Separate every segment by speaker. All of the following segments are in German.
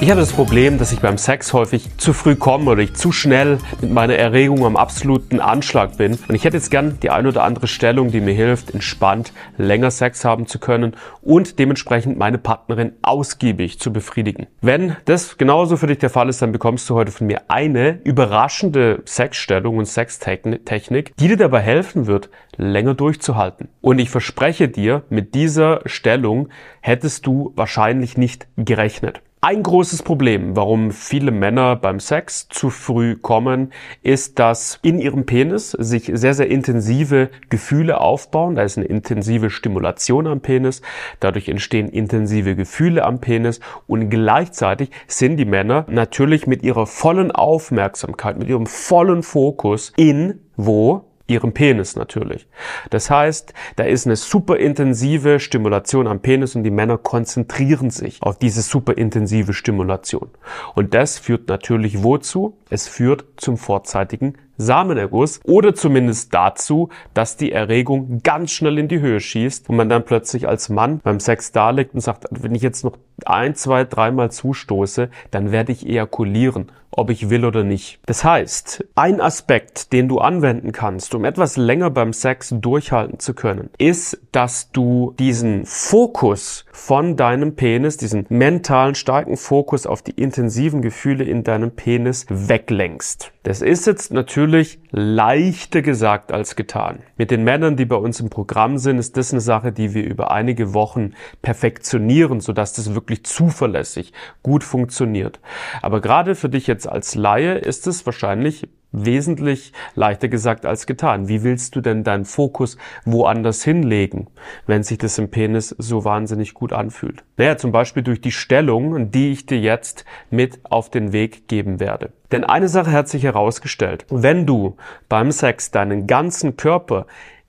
Speaker 1: Ich habe das Problem, dass ich beim Sex häufig zu früh komme oder ich zu schnell mit meiner Erregung am absoluten Anschlag bin. Und ich hätte jetzt gern die ein oder andere Stellung, die mir hilft, entspannt länger Sex haben zu können und dementsprechend meine Partnerin ausgiebig zu befriedigen. Wenn das genauso für dich der Fall ist, dann bekommst du heute von mir eine überraschende Sexstellung und Sextechnik, die dir dabei helfen wird, länger durchzuhalten. Und ich verspreche dir, mit dieser Stellung hättest du wahrscheinlich nicht gerechnet. Ein großes Problem, warum viele Männer beim Sex zu früh kommen, ist, dass in ihrem Penis sich sehr, sehr intensive Gefühle aufbauen. Da ist eine intensive Stimulation am Penis. Dadurch entstehen intensive Gefühle am Penis. Und gleichzeitig sind die Männer natürlich mit ihrer vollen Aufmerksamkeit, mit ihrem vollen Fokus in wo? Ihrem Penis natürlich. Das heißt, da ist eine super intensive Stimulation am Penis und die Männer konzentrieren sich auf diese super intensive Stimulation. Und das führt natürlich wozu? Es führt zum vorzeitigen Samenerguss oder zumindest dazu, dass die Erregung ganz schnell in die Höhe schießt und man dann plötzlich als Mann beim Sex da liegt und sagt, wenn ich jetzt noch ein, zwei, dreimal zustoße, dann werde ich ejakulieren ob ich will oder nicht. Das heißt, ein Aspekt, den du anwenden kannst, um etwas länger beim Sex durchhalten zu können, ist, dass du diesen Fokus von deinem Penis, diesen mentalen starken Fokus auf die intensiven Gefühle in deinem Penis weglenkst. Das ist jetzt natürlich leichter gesagt als getan. Mit den Männern, die bei uns im Programm sind, ist das eine Sache, die wir über einige Wochen perfektionieren, sodass das wirklich zuverlässig gut funktioniert. Aber gerade für dich jetzt als Laie ist es wahrscheinlich wesentlich leichter gesagt als getan. Wie willst du denn deinen Fokus woanders hinlegen, wenn sich das im Penis so wahnsinnig gut anfühlt? Naja, zum Beispiel durch die Stellung, die ich dir jetzt mit auf den Weg geben werde. Denn eine Sache hat sich herausgestellt. Wenn du beim Sex deinen ganzen Körper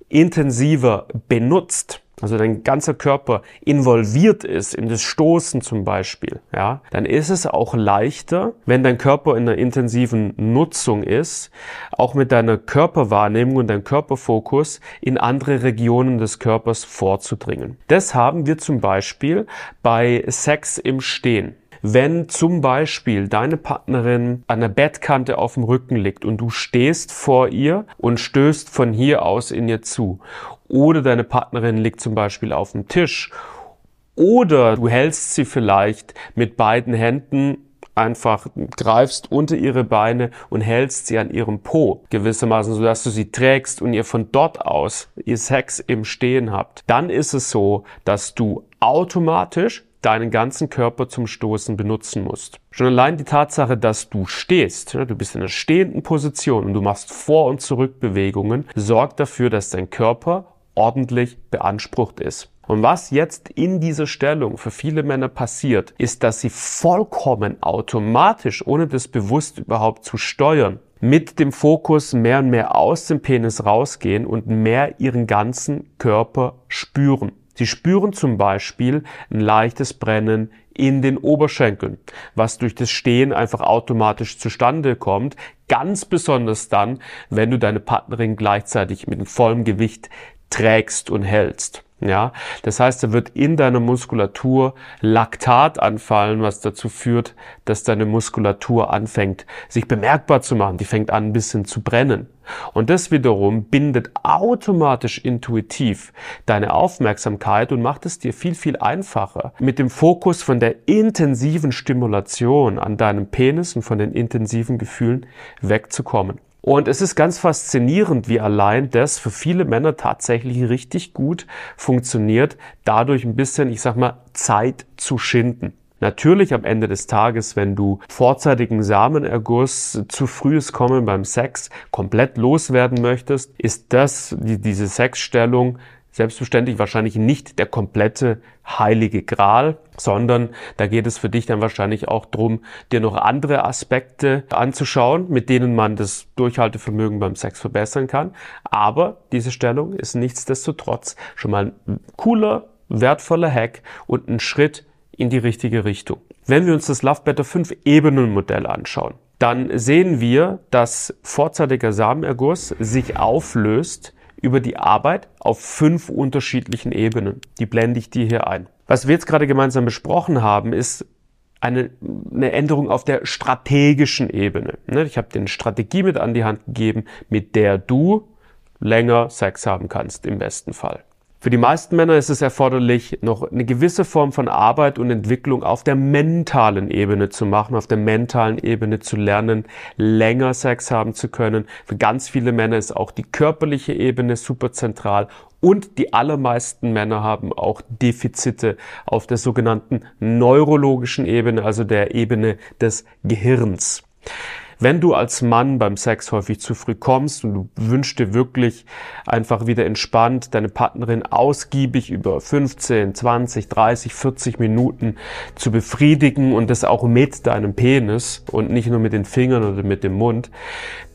Speaker 1: intensiver benutzt, also dein ganzer Körper involviert ist in das Stoßen zum Beispiel, ja, dann ist es auch leichter, wenn dein Körper in einer intensiven Nutzung ist, auch mit deiner Körperwahrnehmung und deinem Körperfokus in andere Regionen des Körpers vorzudringen. Das haben wir zum Beispiel bei Sex im Stehen. Wenn zum Beispiel deine Partnerin an der Bettkante auf dem Rücken liegt und du stehst vor ihr und stößt von hier aus in ihr zu oder deine Partnerin liegt zum Beispiel auf dem Tisch oder du hältst sie vielleicht mit beiden Händen einfach greifst unter ihre Beine und hältst sie an ihrem Po gewissermaßen, sodass du sie trägst und ihr von dort aus ihr Sex im Stehen habt. Dann ist es so, dass du automatisch deinen ganzen Körper zum Stoßen benutzen musst. Schon allein die Tatsache, dass du stehst, du bist in einer stehenden Position und du machst Vor- und Zurückbewegungen, sorgt dafür, dass dein Körper ordentlich beansprucht ist. Und was jetzt in dieser Stellung für viele Männer passiert, ist, dass sie vollkommen automatisch, ohne das bewusst überhaupt zu steuern, mit dem Fokus mehr und mehr aus dem Penis rausgehen und mehr ihren ganzen Körper spüren. Sie spüren zum Beispiel ein leichtes Brennen in den Oberschenkeln, was durch das Stehen einfach automatisch zustande kommt. Ganz besonders dann, wenn du deine Partnerin gleichzeitig mit vollem Gewicht trägst und hältst. Ja, das heißt, da wird in deiner Muskulatur Laktat anfallen, was dazu führt, dass deine Muskulatur anfängt, sich bemerkbar zu machen. Die fängt an, ein bisschen zu brennen. Und das wiederum bindet automatisch intuitiv deine Aufmerksamkeit und macht es dir viel, viel einfacher, mit dem Fokus von der intensiven Stimulation an deinem Penis und von den intensiven Gefühlen wegzukommen. Und es ist ganz faszinierend, wie allein das für viele Männer tatsächlich richtig gut funktioniert, dadurch ein bisschen, ich sag mal, Zeit zu schinden. Natürlich am Ende des Tages, wenn du vorzeitigen Samenerguss zu frühes Kommen beim Sex komplett loswerden möchtest, ist das, die, diese Sexstellung selbstverständlich wahrscheinlich nicht der komplette heilige Gral, sondern da geht es für dich dann wahrscheinlich auch drum, dir noch andere Aspekte anzuschauen, mit denen man das Durchhaltevermögen beim Sex verbessern kann. Aber diese Stellung ist nichtsdestotrotz schon mal ein cooler, wertvoller Hack und ein Schritt in die richtige Richtung. Wenn wir uns das Love Better 5 Ebenen Modell anschauen, dann sehen wir, dass vorzeitiger Samenerguss sich auflöst über die Arbeit auf fünf unterschiedlichen Ebenen. Die blende ich dir hier ein. Was wir jetzt gerade gemeinsam besprochen haben, ist eine, eine Änderung auf der strategischen Ebene. Ne, ich habe dir eine Strategie mit an die Hand gegeben, mit der du länger Sex haben kannst, im besten Fall. Für die meisten Männer ist es erforderlich, noch eine gewisse Form von Arbeit und Entwicklung auf der mentalen Ebene zu machen, auf der mentalen Ebene zu lernen, länger Sex haben zu können. Für ganz viele Männer ist auch die körperliche Ebene super zentral und die allermeisten Männer haben auch Defizite auf der sogenannten neurologischen Ebene, also der Ebene des Gehirns. Wenn du als Mann beim Sex häufig zu früh kommst und du wünschst dir wirklich einfach wieder entspannt deine Partnerin ausgiebig über 15, 20, 30, 40 Minuten zu befriedigen und das auch mit deinem Penis und nicht nur mit den Fingern oder mit dem Mund,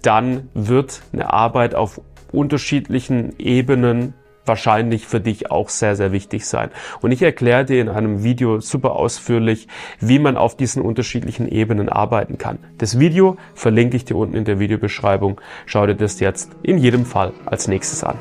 Speaker 1: dann wird eine Arbeit auf unterschiedlichen Ebenen wahrscheinlich für dich auch sehr, sehr wichtig sein. Und ich erkläre dir in einem Video super ausführlich, wie man auf diesen unterschiedlichen Ebenen arbeiten kann. Das Video verlinke ich dir unten in der Videobeschreibung. Schau dir das jetzt in jedem Fall als nächstes an.